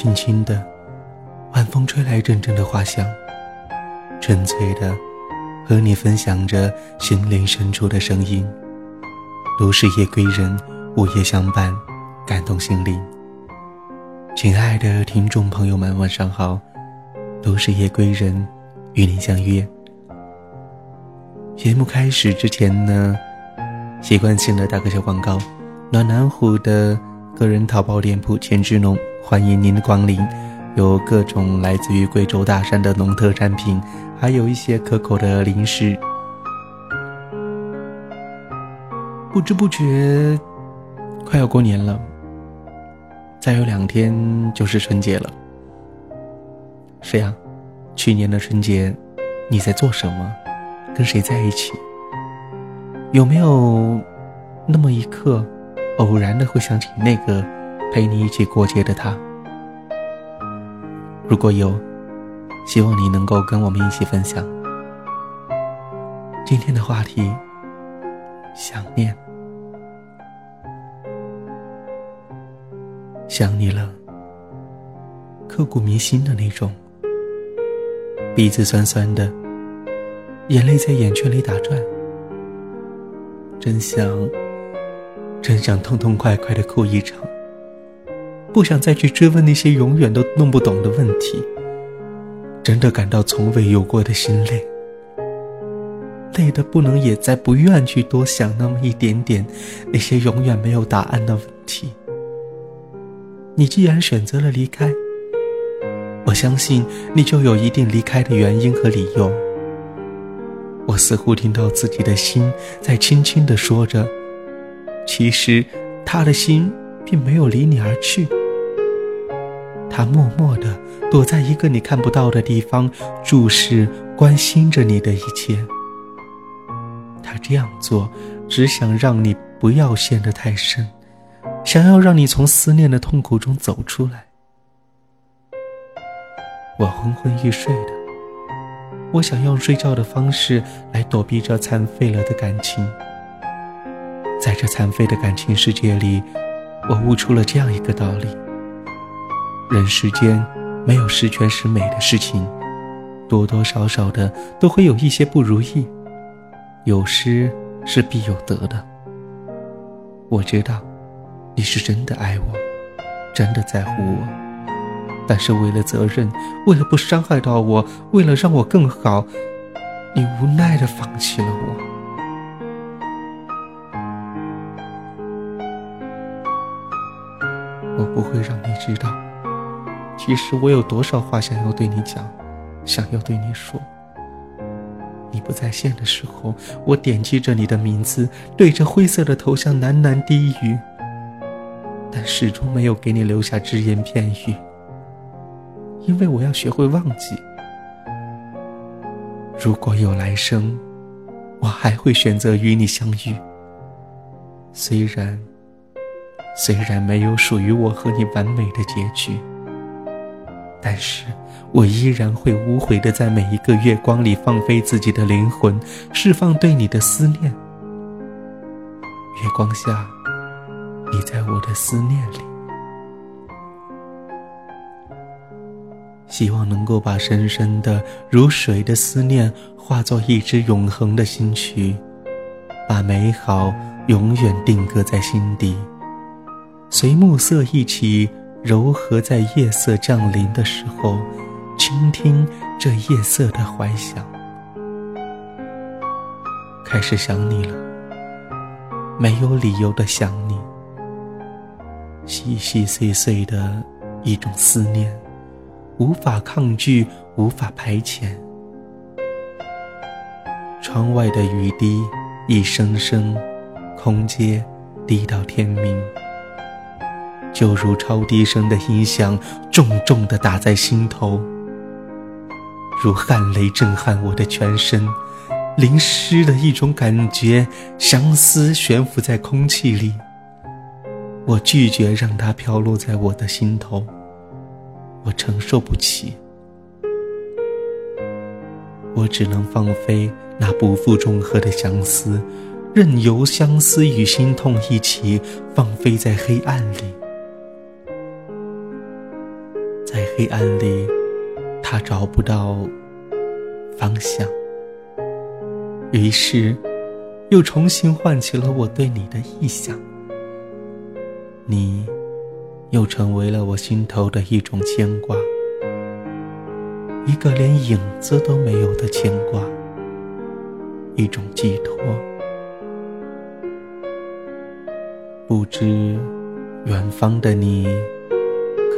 轻轻的，晚风吹来阵阵的花香，纯粹的和你分享着心灵深处的声音。都是夜归人，午夜相伴，感动心灵。亲爱的听众朋友们，晚上好！都是夜归人，与您相约。节目开始之前呢，习惯性的打个小广告：暖南湖的个人淘宝店铺千之农，欢迎您的光临。有各种来自于贵州大山的农特产品，还有一些可口的零食。不知不觉，快要过年了，再有两天就是春节了。是呀，去年的春节，你在做什么？跟谁在一起？有没有那么一刻，偶然的会想起那个陪你一起过节的他？如果有，希望你能够跟我们一起分享。今天的话题。想念，想你了，刻骨铭心的那种，鼻子酸酸的，眼泪在眼圈里打转，真想，真想痛痛快快的哭一场，不想再去追问那些永远都弄不懂的问题，真的感到从未有过的心累。累的不能也再不愿去多想那么一点点，那些永远没有答案的问题。你既然选择了离开，我相信你就有一定离开的原因和理由。我似乎听到自己的心在轻轻地说着，其实他的心并没有离你而去，他默默地躲在一个你看不到的地方，注视、关心着你的一切。他这样做，只想让你不要陷得太深，想要让你从思念的痛苦中走出来。我昏昏欲睡的，我想用睡觉的方式来躲避这残废了的感情。在这残废的感情世界里，我悟出了这样一个道理：人世间没有十全十美的事情，多多少少的都会有一些不如意。有失是必有得的。我知道，你是真的爱我，真的在乎我，但是为了责任，为了不伤害到我，为了让我更好，你无奈的放弃了我。我不会让你知道，其实我有多少话想要对你讲，想要对你说。你不在线的时候，我点击着你的名字，对着灰色的头像喃喃低语，但始终没有给你留下只言片语，因为我要学会忘记。如果有来生，我还会选择与你相遇。虽然，虽然没有属于我和你完美的结局。但是我依然会无悔的在每一个月光里放飞自己的灵魂，释放对你的思念。月光下，你在我的思念里，希望能够把深深的如水的思念化作一支永恒的新曲，把美好永远定格在心底，随暮色一起。柔和在夜色降临的时候，倾听这夜色的怀想，开始想你了，没有理由的想你，细细碎碎的一种思念，无法抗拒，无法排遣。窗外的雨滴一声声，空阶滴到天明。就如超低声的音响，重重地打在心头，如汗雷震撼我的全身，淋湿的一种感觉，相思悬浮在空气里。我拒绝让它飘落在我的心头，我承受不起，我只能放飞那不负重荷的相思，任由相思与心痛一起放飞在黑暗里。黑暗里，他找不到方向，于是又重新唤起了我对你的意向。你又成为了我心头的一种牵挂，一个连影子都没有的牵挂，一种寄托。不知远方的你，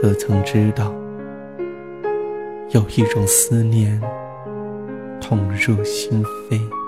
可曾知道？有一种思念，痛入心扉。